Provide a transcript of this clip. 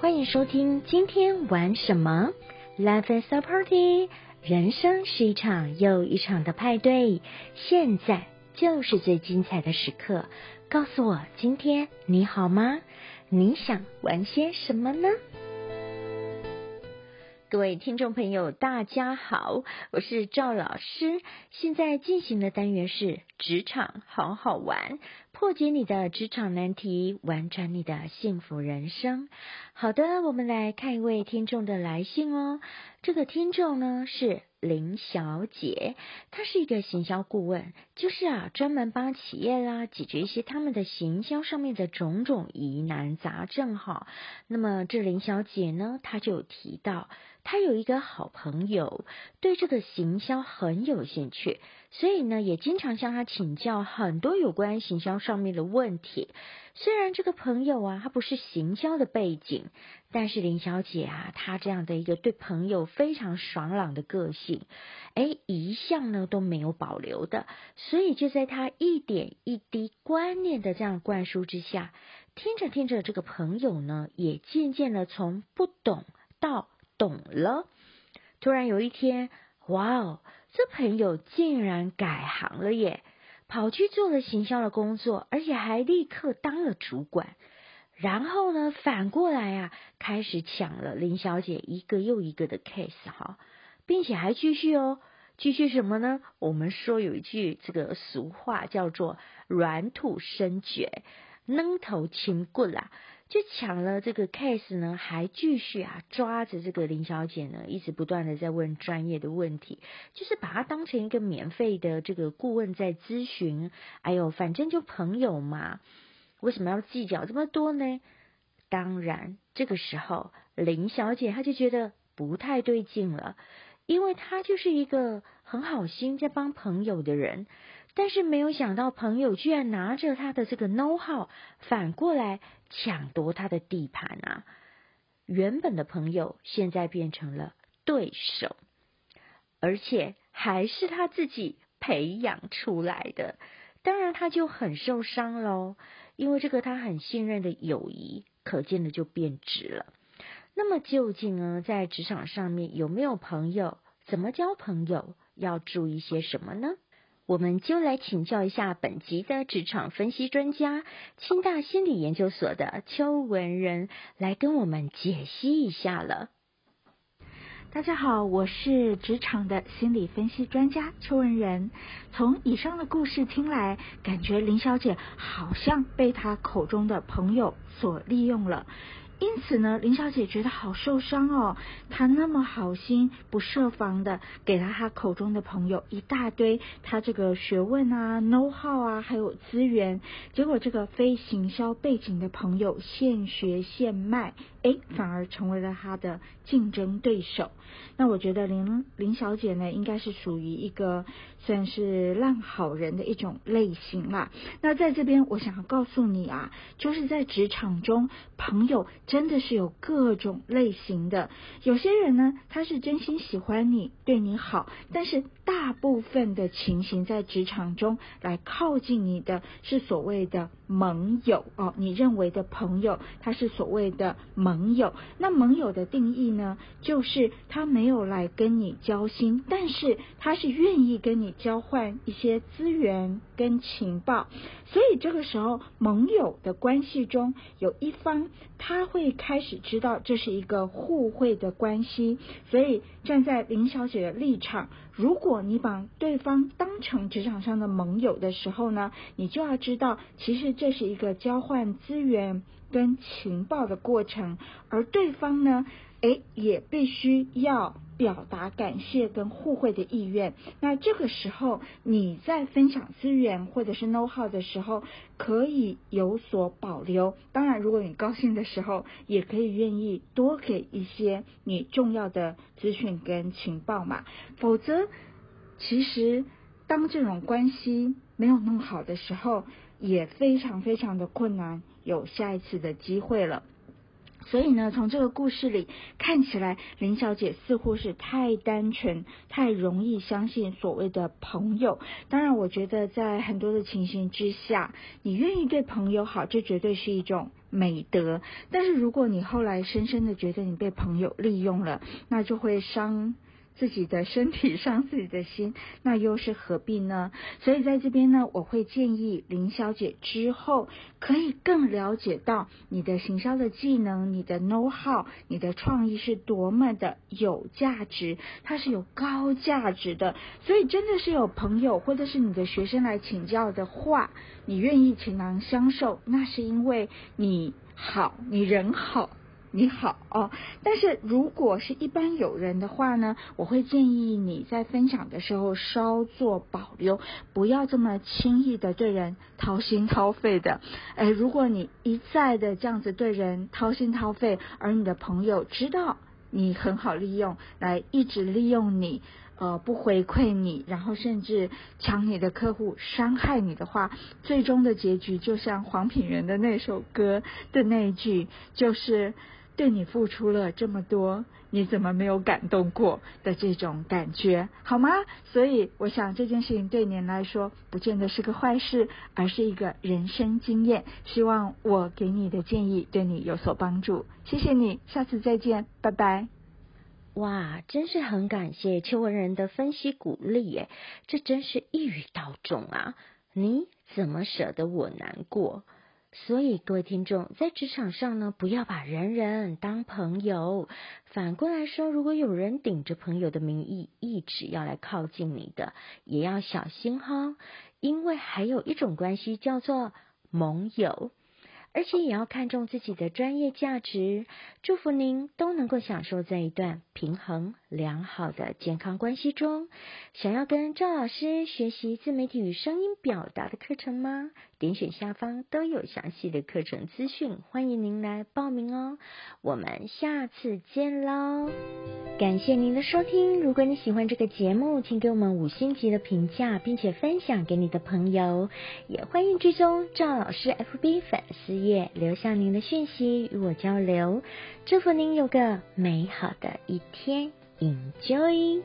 欢迎收听今天玩什么？Life is a party，人生是一场又一场的派对，现在就是最精彩的时刻。告诉我，今天你好吗？你想玩些什么呢？各位听众朋友，大家好，我是赵老师。现在进行的单元是职场好好玩，破解你的职场难题，玩转你的幸福人生。好的，我们来看一位听众的来信哦。这个听众呢是。林小姐，她是一个行销顾问，就是啊，专门帮企业啦解决一些他们的行销上面的种种疑难杂症哈。那么这林小姐呢，她就提到，他有一个好朋友对这个行销很有兴趣，所以呢，也经常向他请教很多有关行销上面的问题。虽然这个朋友啊，他不是行销的背景，但是林小姐啊，她这样的一个对朋友非常爽朗的个性，哎，一向呢都没有保留的，所以就在她一点一滴观念的这样灌输之下，听着听着，这个朋友呢也渐渐的从不懂到懂了。突然有一天，哇哦，这朋友竟然改行了耶！跑去做了行销的工作，而且还立刻当了主管。然后呢，反过来啊，开始抢了林小姐一个又一个的 case 哈，并且还继续哦，继续什么呢？我们说有一句这个俗话叫做“软土生绝”。扔头青棍啦，就抢了这个 case 呢，还继续啊抓着这个林小姐呢，一直不断的在问专业的问题，就是把她当成一个免费的这个顾问在咨询。哎呦，反正就朋友嘛，为什么要计较这么多呢？当然，这个时候林小姐她就觉得不太对劲了，因为她就是一个很好心在帮朋友的人。但是没有想到，朋友居然拿着他的这个 know how 反过来抢夺他的地盘啊！原本的朋友现在变成了对手，而且还是他自己培养出来的，当然他就很受伤喽。因为这个他很信任的友谊，可见的就变质了。那么究竟呢，在职场上面有没有朋友？怎么交朋友？要注意些什么呢？我们就来请教一下本集的职场分析专家，清大心理研究所的邱文仁来跟我们解析一下了。大家好，我是职场的心理分析专家邱文仁。从以上的故事听来，感觉林小姐好像被她口中的朋友所利用了。因此呢，林小姐觉得好受伤哦。她那么好心，不设防的给了她口中的朋友一大堆她这个学问啊、know how 啊，还有资源。结果这个非行销背景的朋友现学现卖，哎，反而成为了她的竞争对手。那我觉得林林小姐呢，应该是属于一个算是烂好人的一种类型啦。那在这边，我想要告诉你啊，就是在职场中，朋友。真的是有各种类型的，有些人呢，他是真心喜欢你，对你好，但是大部分的情形在职场中来靠近你的是所谓的盟友哦，你认为的朋友，他是所谓的盟友。那盟友的定义呢，就是他没有来跟你交心，但是他是愿意跟你交换一些资源跟情报，所以这个时候盟友的关系中有一方他会。开始知道这是一个互惠的关系，所以站在林小姐的立场，如果你把对方当成职场上的盟友的时候呢，你就要知道，其实这是一个交换资源跟情报的过程，而对方呢。哎，也必须要表达感谢跟互惠的意愿。那这个时候，你在分享资源或者是 know how 的时候，可以有所保留。当然，如果你高兴的时候，也可以愿意多给一些你重要的资讯跟情报嘛。否则，其实当这种关系没有弄好的时候，也非常非常的困难，有下一次的机会了。所以呢，从这个故事里看起来，林小姐似乎是太单纯、太容易相信所谓的朋友。当然，我觉得在很多的情形之下，你愿意对朋友好，这绝对是一种美德。但是如果你后来深深的觉得你被朋友利用了，那就会伤。自己的身体伤自己的心，那又是何必呢？所以在这边呢，我会建议林小姐之后可以更了解到你的行销的技能、你的 know how、你的创意是多么的有价值，它是有高价值的。所以真的是有朋友或者是你的学生来请教的话，你愿意倾囊相授，那是因为你好，你人好。你好哦，但是如果是一般友人的话呢，我会建议你在分享的时候稍作保留，不要这么轻易的对人掏心掏肺的。哎，如果你一再的这样子对人掏心掏肺，而你的朋友知道你很好利用，来一直利用你，呃，不回馈你，然后甚至抢你的客户，伤害你的话，最终的结局就像黄品源的那首歌的那一句，就是。对你付出了这么多，你怎么没有感动过的这种感觉，好吗？所以我想这件事情对您来说不见得是个坏事，而是一个人生经验。希望我给你的建议对你有所帮助。谢谢你，下次再见，拜拜。哇，真是很感谢邱文仁的分析鼓励耶，这真是一语道中啊！你怎么舍得我难过？所以，各位听众，在职场上呢，不要把人人当朋友。反过来说，如果有人顶着朋友的名义，一直要来靠近你的，也要小心哈，因为还有一种关系叫做盟友。而且也要看重自己的专业价值。祝福您都能够享受这一段平衡良好的健康关系中。想要跟赵老师学习自媒体与声音表达的课程吗？点选下方都有详细的课程资讯，欢迎您来报名哦。我们下次见喽！感谢您的收听。如果你喜欢这个节目，请给我们五星级的评价，并且分享给你的朋友。也欢迎追踪赵老师 FB 粉丝页，留下您的讯息与我交流。祝福您有个美好的一天 enjoying